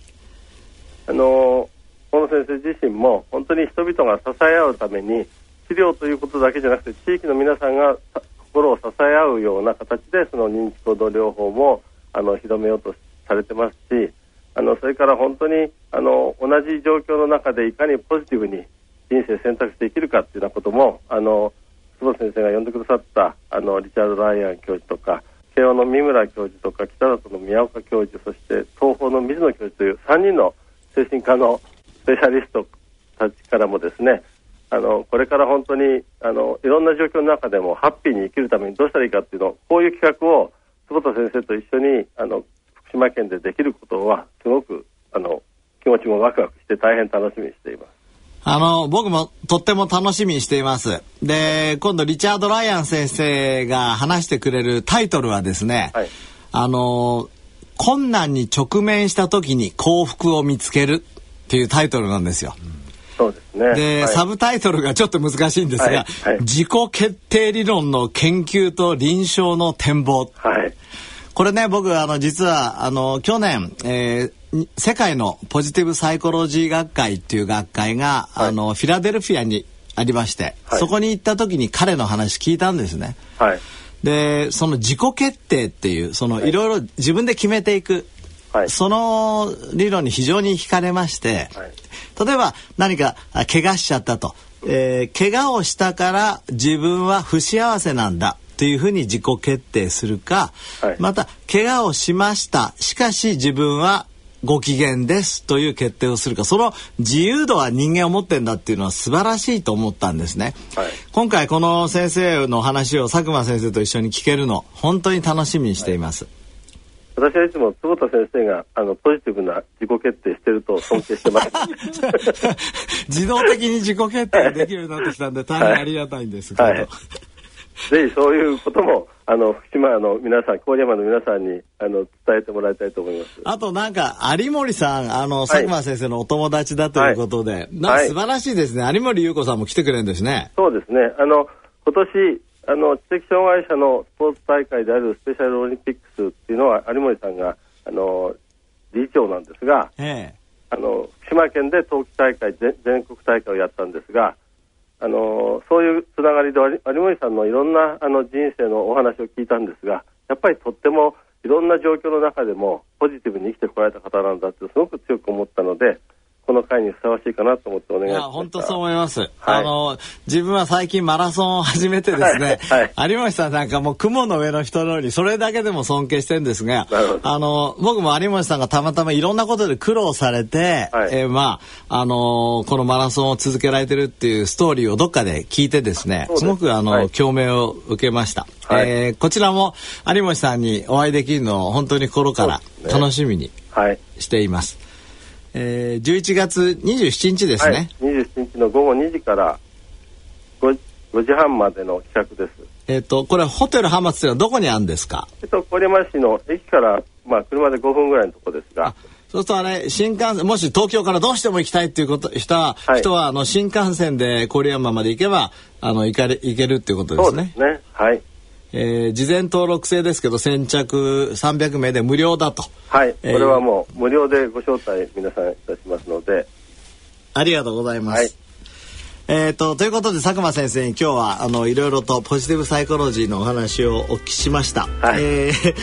あの大野先生自身も本当に人々が支え合うために治療ということだけじゃなくて地域の皆さんが心を支え合うような形でその認知行動療法もあの広めようとされてますしあのそれから本当にあの同じ状況の中でいかにポジティブに人生選択して生きるかっていうようなこともあの坪先生が呼んでくださったあのリチャード・ライアン教授とか慶応の三村教授とか北里の宮岡教授そして東邦の水野教授という3人の精神科のスペシャリストたちからもですねあのこれから本当にあのいろんな状況の中でもハッピーに生きるためにどうしたらいいかっていうのをこういう企画を坪田先生と一緒にあの福島県でできることはすごくあの気持ちもワクワクして大変楽しみにしています。あの、僕もとっても楽しみにしています。で、今度リチャード・ライアン先生が話してくれるタイトルはですね、はい、あの、困難に直面した時に幸福を見つけるっていうタイトルなんですよ。そうですね。で、はい、サブタイトルがちょっと難しいんですが、はい、自己決定理論の研究と臨床の展望。はい。これね、僕、あの、実は、あの、去年、えー、世界のポジティブサイコロジー学会っていう学会が、はい、あのフィラデルフィアにありまして、はい、そこに行った時に彼の話聞いたんですね。はい、でその自己決定っていうそのいろいろ自分で決めていく、はい、その理論に非常に惹かれまして、例えば何か怪我しちゃったと、えー、怪我をしたから自分は不幸せなんだというふうに自己決定するか、また怪我をしました。しかし自分はご機嫌ですという決定をするか。その自由度は人間を持ってんだっていうのは素晴らしいと思ったんですね、はい、今回この先生の話を佐久間先生と一緒に聞けるの本当に楽しみにしています、はい、私はいつも坪田先生があのポジティブな自己決定してると尊敬してます 自動的に自己決定できるようになってきたんで大変ありがたいんですけど、はい、ぜひそういうこともあの福島の皆さん、郡山の皆さんにあの伝えてもらいたいと思います。あとなんか有森さん、あの、佐久間先生のお友達だということで、はい、な素晴らしいですね。有森優子さんも来てくれるんですね。そうですね。あの今年あの知的障害者のスポーツ大会であるスペシャルオリンピックスっていうのは有森さんがあの理事長なんですが、ええ、あの福島県で冬季大会全国大会をやったんですが。あのそういうつながりで有森さんのいろんなあの人生のお話を聞いたんですがやっぱりとってもいろんな状況の中でもポジティブに生きてこられた方なんだってすごく強く思ったのでこの回にふさわしいかなと思ってお願いします。本当そう思います。はい、あの、自分は最近マラソンを始めてですね、はい。はい、有森さんなんかもう雲の上の人のようにそれだけでも尊敬してるんですが、あの、僕も有森さんがたまたまいろんなことで苦労されて、はい、えー、まあ、あのこのマラソンを続けられてるっていうストーリーをどっかで聞いてですね、す。ごくあの、共鳴を受けました。はい、えー、こちらも有森さんにお会いできるのを本当に心から楽しみにしています。えー、11月27日ですね、はい、27日の午後2時から 5, 5時半までの企画ですえっ、とこれホテル浜松というのはどこにあるんですか？えっと郡山市の駅からまあ車で5分ぐらいのところですがそうするとあれ新幹線もし東京からどうしても行きたいっていうこと人は、はい、人はあの新幹線で郡山まで行けばあの行かれ行けるっていうことですね。そうですね。はい。えー、事前登録制ですけど先着300名で無料だと。はい、えー、これはもう無料でご招待皆さんいたしますので。ありがとうございます、はい、えーと、ということで佐久間先生に今日はあのいろいろとポジティブサイコロジーのお話をお聞きしました、はい、えー、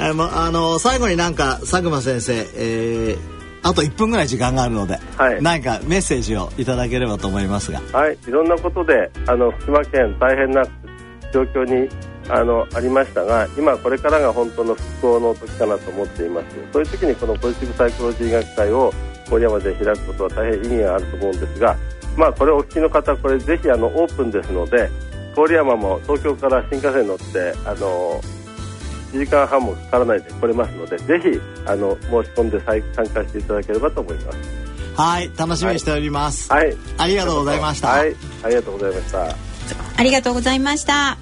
あの最後になんか佐久間先生、えー、あと1分ぐらい時間があるので、はい、何かメッセージをいただければと思いますが。はい。いろんなことであの福島県大変な状況にあのありましたが今これからが本当の復興の時かなと思っています。そういう時にこのポジティブサイコロジー学会を郡山で開くことは大変意味があると思うんですがまあこれお聞きの方これぜひあのオープンですので郡山も東京から新幹線に乗ってあの1時間半もかからないで来れますのでぜひあの申し込んで参加していただければと思います。はい楽しみにしております、はい、ありがとうございました。はい。ありがとうございましたありがとうございました。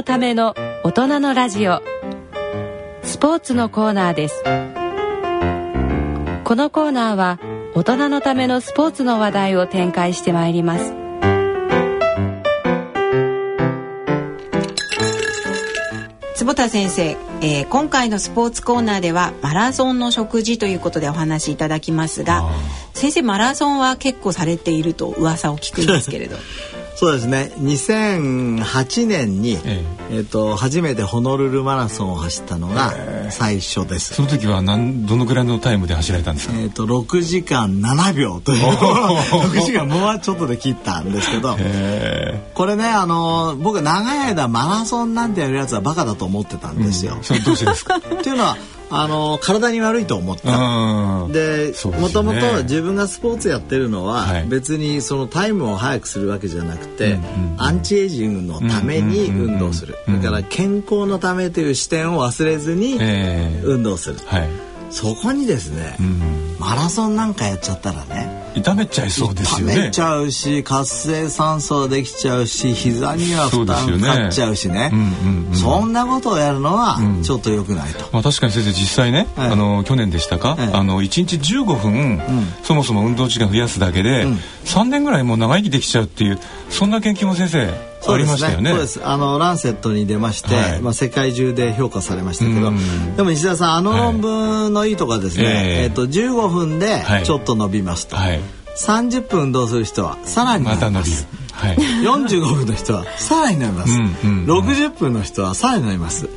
のための大人のラジオ。スポーツのコーナーです。このコーナーは大人のためのスポーツの話題を展開してまいります。坪田先生、えー、今回のスポーツコーナーではマラソンの食事ということでお話しいただきますが先生マラソンは結構されていると噂を聞くんですけれど そうですね。2008年に、ええ。えー、と初めてホノルルマラソンを走ったのが最初です、その時は何どのぐらいのタイムで走られたんですか、えーと、6時間7秒という6 時間もうちょっとで切ったんですけどこれねあの僕長い間マラソンなんてやるやつはバカだと思ってたんですよ。うん、それどうしてですか？っていうのはあの体に悪いと思った。でもともと自分がスポーツやってるのは、はい、別にそのタイムを速くするわけじゃなくて、うんうんアンチエイジングのために運動する、だから健康のためという視点を忘れずに運動する、はい、そこにですね、マラソンなんかやっちゃったらね痛めちゃいそうですよね。痛めちゃうし活性酸素できちゃうし膝には負担かかっちゃうしね、そんなことをやるのはちょっと良くないと、まあ、確かに先生実際ね、はい、あの去年でしたか、はい、あの1日15分、うん、そもそも運動時間増やすだけで、うん、3年ぐらいもう長生きできちゃうっていうそんな研究も先生ありましたよね。そうです。あのランセットに出まして、はい、まあ世界中で評価されましたけど、でも石田さんあの論文のいいところはですね、はい、えっ、ー、と15分でちょっと伸びますと。はい。30分運動する人はさらに伸びます。はい、45分の人はさらに伸びます、うんうんうん、60分の人はさらに伸びます。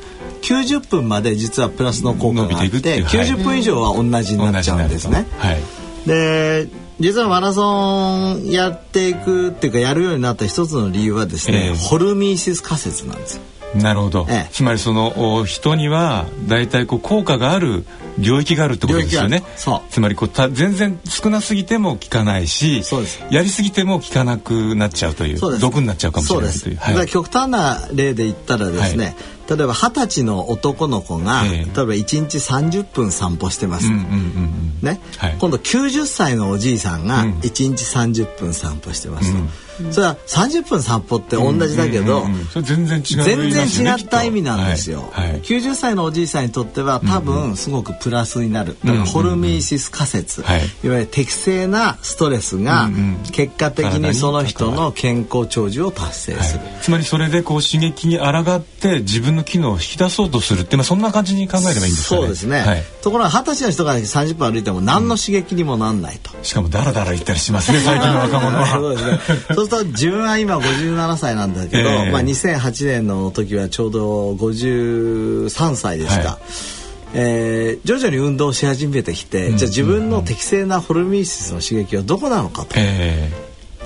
90分まで実はプラスの効果があってって90分以上は同じになっちゃうんですね、はい、で実はマラソンやっていくっていうかやるようになった一つの理由はですね、えー、ホルミーシス仮説なんですよ。なるほど、ええ、つまりその人には大体こう効果がある領域があるってことですよね。つまりこうた全然少なすぎても効かないしやりすぎても効かなくなっちゃうという毒になっちゃうかもしれないという、はい、極端な例で言ったらですね、はい例えば二十歳の男の子が、えー、例えば1日30分散歩してます、ね、はい、今度90歳のおじいさんが1日30分散歩してます、うんそれは30分散歩って同じだけど、全然違う、全然違った意味なんですよ、はいはい、90歳のおじいさんにとっては多分すごくプラスになる、だからホルミーシス仮説、い、わゆる適正なストレスが結果的にその人の健康長寿を達成する、はい、つまりそれでこう刺激に抗って自分の機能を引き出そうとするっていうのはそんな感じに考えればいいんですかね。そうですね、ところが二十歳の人が30分歩いても何の刺激にもなんないと、しかもダラダラ言ったりしますね最近の若者は。そうですねそうすると自分は今57歳なんだけど、えー、まあ、2008年の時はちょうど53歳ですか。はい。えー、徐々に運動し始めてきて、うん、じゃあ自分の適正なホルミーシスの刺激はどこなのかと、え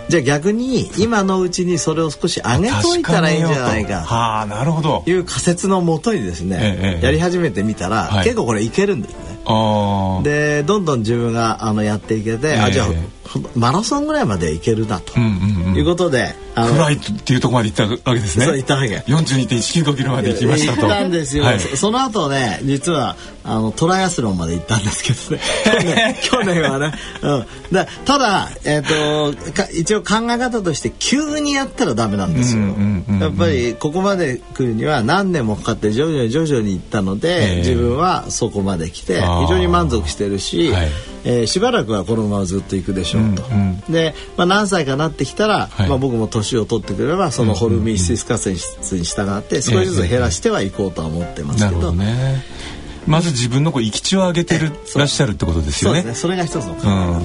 ー、じゃあ逆に今のうちにそれを少し上げといたらいいんじゃないか。はあなるほど。いう仮説のもとにですね、えー、やり始めてみたら、はい、結構これいけるんですね。でどんどん自分があのやっていけて、あじゃあマラソンぐらいまでいけるなと、いうことで暗いっていうところまで行ったわけですね。そう行ったわけ。42.195キロまで行きましたと。行ったんですよ。はい、その後ね実はあのトライアスロンまで行ったんですけどね。去年はね。うん。だただえっ、ー、と一応考え方として急にやったらダメなんですよ。やっぱりここまで来るには何年もかかって徐々に徐々に行ったので、自分はそこまで来て非常に満足してるし、はい、えー、しばらくはこのままずっと行くでしょうと。うんうん、で、まあ何歳かなってきたら、はい、まあ僕も年を取ってくればそのホルミーシスカセンに従って少しずつ減らしてはいこうとは思ってますけど。ね、まず自分のこう生き地を上げてるらっしゃるってことですよね。そね。それが一つの。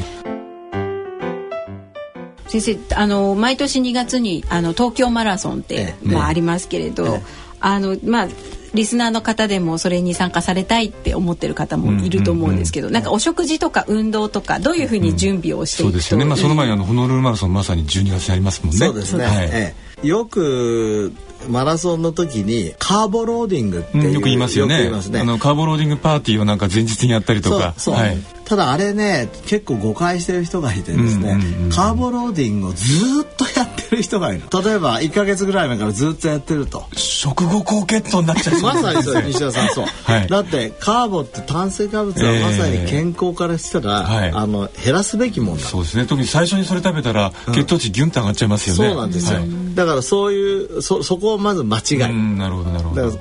先生あの毎年2月にあの東京マラソンって、ええ、まあ、ありますけれど、え、あのまあリスナーの方でもそれに参加されたいって思ってる方もいると思うんですけど、うんうんうん、なんかお食事とか運動とかどういうふうに準備をしていくと、うん、そうですよね。まあその前にあのホノルルマラソンまさに12月にありますもんね。そうですね。はい、ええ、よくマラソンの時にカーボローディングってよく言いますよね。ねあのカーボローディングパーティーをなんか前日にやったりとか。そうはい、ただあれね結構誤解してる人がいてですね、カーボローディングをずっとやってる人がいる例えば1か月ぐらい前からずっとやってると。食後高血糖になっちゃう。まさにそう 西田さんそう、はい、だってカーボって炭水化物はまさに健康からしたら、えー、あの減らすべきもんだ。そうですね。特に最初にそれ食べたら血糖値ギュンと上がっちゃいますよね、うん、そうなんですよ、はい、だからそういうそそこをまず間違いなるほどなるほど。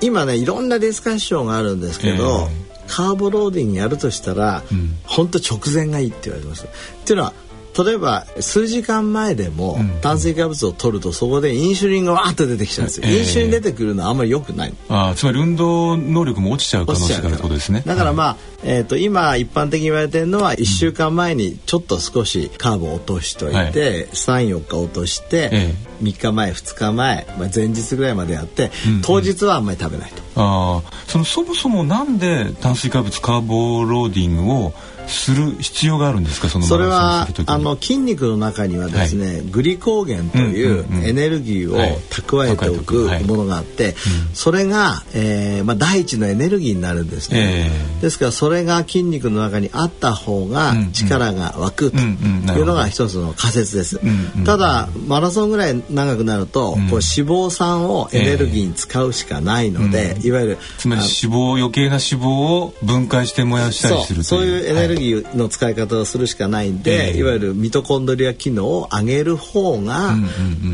今ねいろんなディスカッションがあるんですけど、えーカーボローディングやるとしたら、うん、本当直前がいいって言われます。っていうのは例えば数時間前でも炭水化物を取るとそこでインシュリンがわーっと出てきちゃうんですよ、えー、インシュリン出てくるのはあんまり良くない。あつまり運動能力も落ちちゃう可能性があることですね。だからまあ、えーと、今一般的に言われてるのは1週間前にちょっと少しカーブを落としといて、はい、34日落として、えー、3日前2日前、まあ、前日ぐらいまでやって、うんうん、当日はあんまり食べないと。あそのそもそもなんで炭水化物カーボローディングをする必要があるんですか？そのそれはあの筋肉の中にはですね、はい、グリコーゲンというエネルギーを蓄えておくものがあって、それが、えーまあ、第一のエネルギーになるんですね、えー、ですからそれが筋肉の中にあった方が力が湧くというのが一つの仮説です、ただマラソンぐらい長くなると、こう脂肪酸をエネルギーに使うしかないので、いわゆるつまり脂肪余計な脂肪を分解して燃やしたりするそういうエネルギーの使い方をするしかないんで、えー、いわゆるミトコンドリア機能を上げる方が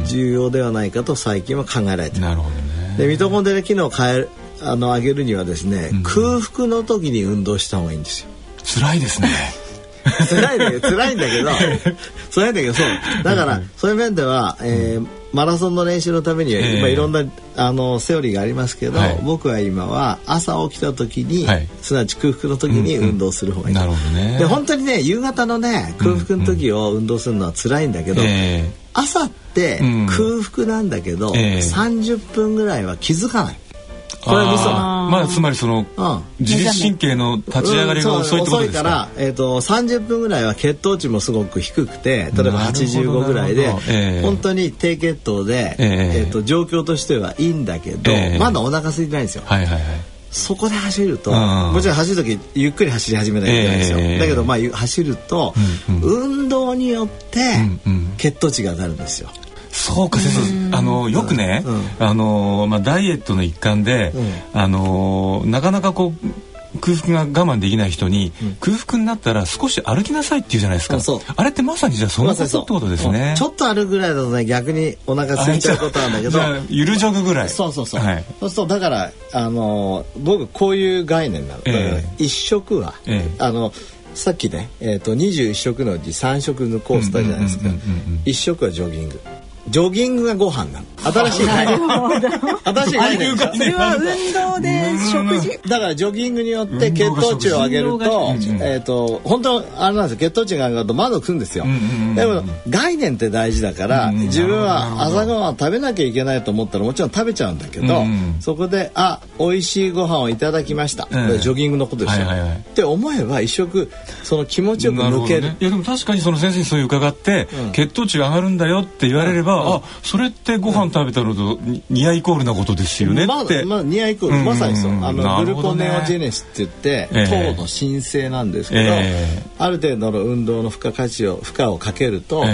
重要ではないかと最近は考えられてる。なるほどね、でミトコンドリア機能を変えあの上げるにはですね、うん、空腹の時に運動した方がいいんですよ。辛いですね。辛いんだけど辛いんだけど。辛いんだけどそう。だからそういう面では、えー、マラソンの練習のためには、えー、いろんなあのセオリーがありますけど、はい、僕は今は朝起きた時に、はい、すなわち空腹の時に運動する方がいい、うんうん、なるほどね。で本当にね夕方のね空腹の時を運動するのは辛いんだけど、うんうん、朝って空腹なんだけど、うん、30分ぐらいは気づかない。これはミソまあつまりその、うん、自律神経の立ち上がりが遅いってことですか、うん、遅いから、えーと、30分ぐらいは血糖値もすごく低くて例えば85ぐらいで、えー、本当に低血糖で、えー、えーと状況としてはいいんだけど、えー、まだお腹空いてないんですよ。はいはいはい。そこで走ると、もちろん走る時ゆっくり走り始めなきゃいけないんですよ、えー、だけどまあ走ると、うんうん、運動によって血糖値が上がるんですよ。そうか先生あのよくね、あのまあダイエットの一環で、あのなかなかこう空腹が我慢できない人に、うん、空腹になったら少し歩きなさいって言うじゃないですか。あれってまさにじゃあそのことってことですね、ちょっと歩くぐらいだとね逆にお腹空いちゃうことなんだけど。ゆるジョグぐらい。そうそうそう、はい、そうするとだからあの僕こういう概念なの、えー、一食は、えー、あのさっきね、えーと、と21食のうち3食抜こうしたじゃないですか。1食はジョギングジョギングがご飯なの。新しい概念。新しい概念。それは運動で食事？だからジョギングによって血糖値を上げると、えっと本当あれなんですよ。血糖値が上がると窓くんですよ。でも概念って大事だから自分は朝ごはん食べなきゃいけないと思ったらもちろん食べちゃうんだけど、そこであ美味しいご飯をいただきました。ジョギングのことですよ。って思えば一食その気持ちよく抜ける。いやでも確かにその先生にそういう伺って血糖値が上がるんだよって言われれば。あそれってご飯食べたのとニアイコールなことですよねって、まあ、ニアイコール、まさにそう。あのグルコネオジェネスって言って、糖の申請なんですけど、ある程度の運動の負荷価値を負荷をかけると、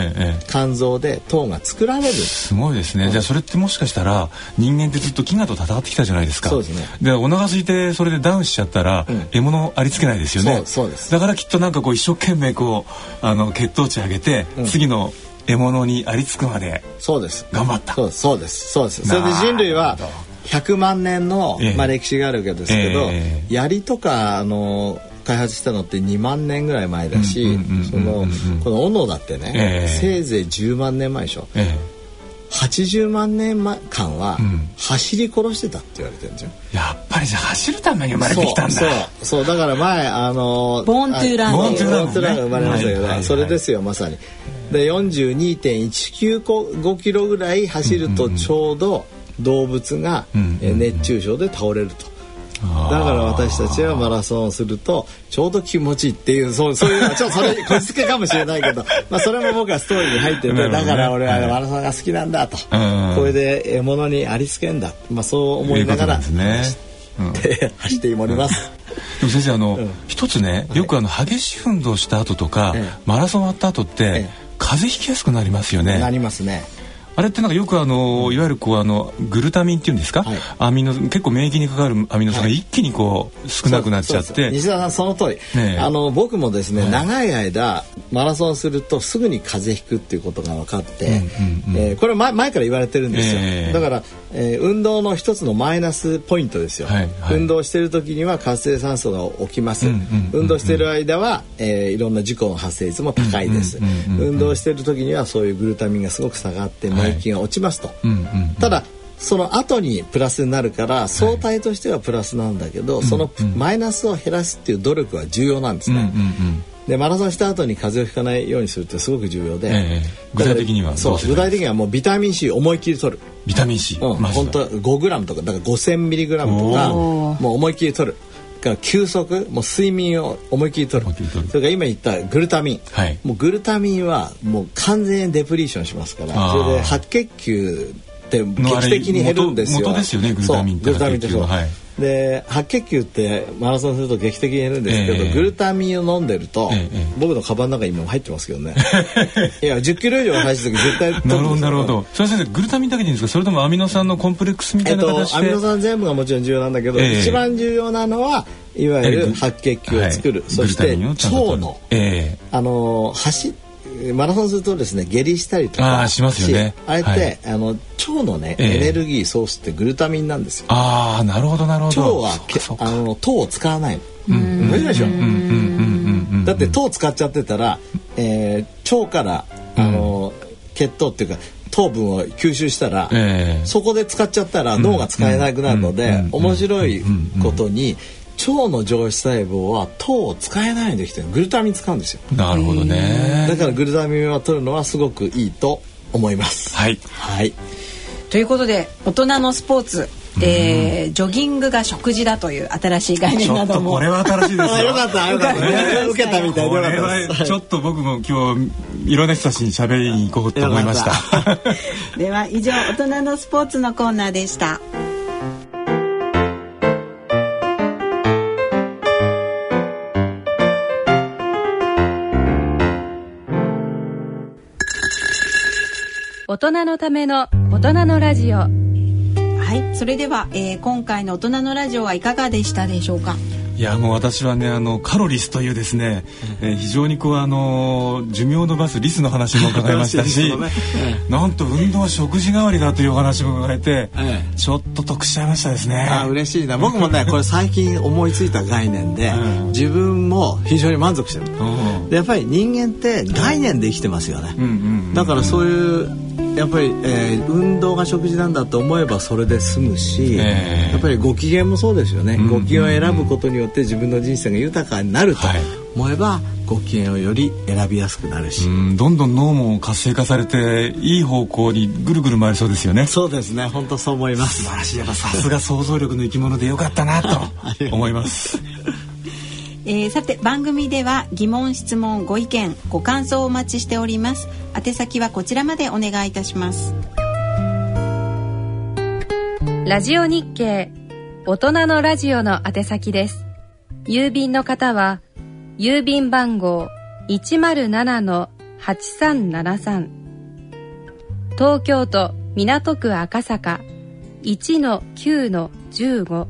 肝臓で糖が作られる。すごいですね、じゃあそれってもしかしたら人間ってずっと飢餓と戦ってきたじゃないですか。そうですね。でお腹空いてそれでダウンしちゃったら、獲物ありつけないですよね。そうです。だからきっとなんかこう一生懸命こうあの血糖値上げて、次の獲物にありつくまでそうです。頑張った。そうです。そうです。それで人類は100万年の、まあ、歴史があるわけですけど、えー、槍とかあの開発したのって2万年ぐらい前だしそのこの斧だってね、えー、せいぜい10万年前でしょ、えー80万年間は走り殺してたって言われてるんですよ、うん、やっぱりじゃあ走るために生まれてきたんだ。そうそうだから前あのボーントゥーランボーントゥーランが生まれましたけど、はいはいはい、それですよまさにで42.195キロぐらい走るとちょうど動物が熱中症で倒れると。だから私たちはマラソンをするとちょうど気持ちいいっていうそうそういうちょっとそれ こじつけかもしれないけど、まあ、それも僕はストーリーに入ってて、ね、だから俺はマラソンが好きなんだと、これで獲物にありつけんだ、まあ、そう思いながら走って走っております。でも先生あの、一つねよくあの激しい運動した後とか、マラソン終わった後って、風邪ひきやすくなりますよね。なりますね。あれってなんかよくあのいわゆるこうあのグルタミンっていうんですか、はい、アミノ結構免疫にかかるアミノ酸が一気にこう少なくなっちゃって、西田さんその通り、ね、あの僕もですね、はい、長い間マラソンするとすぐに風邪ひくっていうことが分かって、うんうんうん、えー、これ前前から言われてるんですよ、えー、だから、えー、運動の一つのマイナスポイントですよ、はいはい、運動してる時には活性酸素が起きます、うんうんうんうん、運動してる間は、えー、いろんな事故の発生率も高いです、うんうんうんうん、運動してる時にはそういうグルタミンがすごく下がって免疫が落ちますと、ただその後にプラスになるから相対としてはプラスなんだけど、はい、そのマイナスを減らすっていう努力は重要なんですね。でマラソンした後に風邪をひかないようにするってすごく重要で、えー、具体的にはそう具体的にはもうビタミン C 思いっきり取る。ビタミン C、うん、本当5グラムとかだから5000ミリグラムとかもう思いっきり取る休息もう睡眠を思いっきり取る。それから今言ったグルタミン、はい、もうグルタミンはもう完全にデプリーションしますから。それで白血球って劇的に減るんですよ。元ですよねグルタミンってグルタミンってそう、はい。で白血球ってマラソンすると劇的に減るんですけど、えー、グルタミンを飲んでると、えー、僕のカバンの中に今入ってますけどね。いや10キロ以上走る時絶対なるほどなるほど。それ先生グルタミンだけでいいんですか？それともアミノ酸のコンプレックスみたいな形で、えっと、アミノ酸全部がもちろん重要なんだけど、えー、一番重要なのはいわゆる白血球を作る、はい、そして腸の、えー、あの走っマラソンするとですね下痢したりとかあしますよね。あれって、はい、あの腸のね、エネルギーソースってグルタミンなんですよ。ああなるほどなるほど。腸はあの糖を使わないの。無理でしょ？だって糖使っちゃってたら、えー、腸からあの、血糖っていうか糖分を吸収したら、えー、そこで使っちゃったら脳が使えなくなるので面白いことに腸の上皮細胞は糖を使えないようにできてるグルタミン使うんですよ。なるほどね。だからグルタミンは取るのはすごくいいと思います。はい、はい、ということで大人のスポーツえー、ジョギングが食事だという新しい概念なども。これは新しいですよ。よかったよかった、受けたみたいでよかったちょっと僕も今日いろんな人たちに喋りに行こうと思いました。では以上大人のスポーツのコーナーでした大人のための大人のラジオ。はい。それでは、えー、今回の大人のラジオはいかがでしたでしょうか？いやもう私はねあのカロリスというですね、えー、非常にこうあの寿命を延ばすリスの話も伺いましたし、ね、なんと運動は食事代わりだというお話も伺えて、ええ、ちょっと得しちゃいましたですね。あ嬉しいな。僕もね これ最近思いついた概念で、うん、自分も非常に満足してる、うん、でやっぱり人間って概念で生きてますよね、だからそういうやっぱり、えー、運動が食事なんだと思えばそれで済むし、えー、やっぱりご機嫌もそうですよね、うん、ご機嫌を選ぶことによって自分の人生が豊かになると思えば、はい、ご機嫌をより選びやすくなるし。どんどん脳も活性化されていい方向にぐるぐる回りそうですよね。そうですね。本当そう思います。素晴らしい。やっぱさすが想像力の生き物でよかったなと 思いますえー、さて番組では疑問質問ご意見ご感想をお待ちしております。宛先はこちらまでお願いいたします。ラジオ日経大人のラジオの宛先です。郵便の方は郵便番号107-8373東京都港区赤坂1-9-15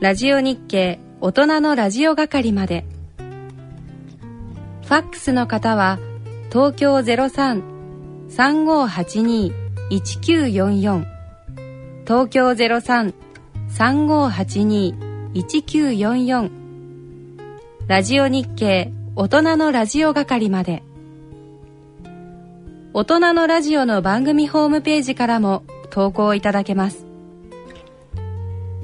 ラジオ日経大人のラジオ係まで。ファックスの方は東京03-3582-1944東京03-3582-1944ラジオ日経大人のラジオ係まで。大人のラジオの番組ホームページからも投稿いただけます。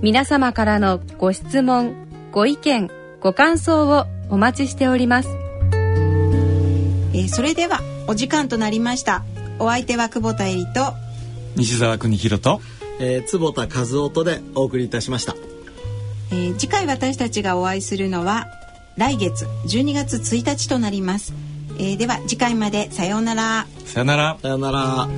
皆様からのご質問ご意見ご感想をお待ちしております、えー、それではお時間となりました。お相手は久保田恵里と西澤邦弘と、えー、坪田和夫とでお送りいたしました、えー、次回私たちがお会いするのは来月12月1日となります、えー、では次回までさようなら。さようなら。さようなら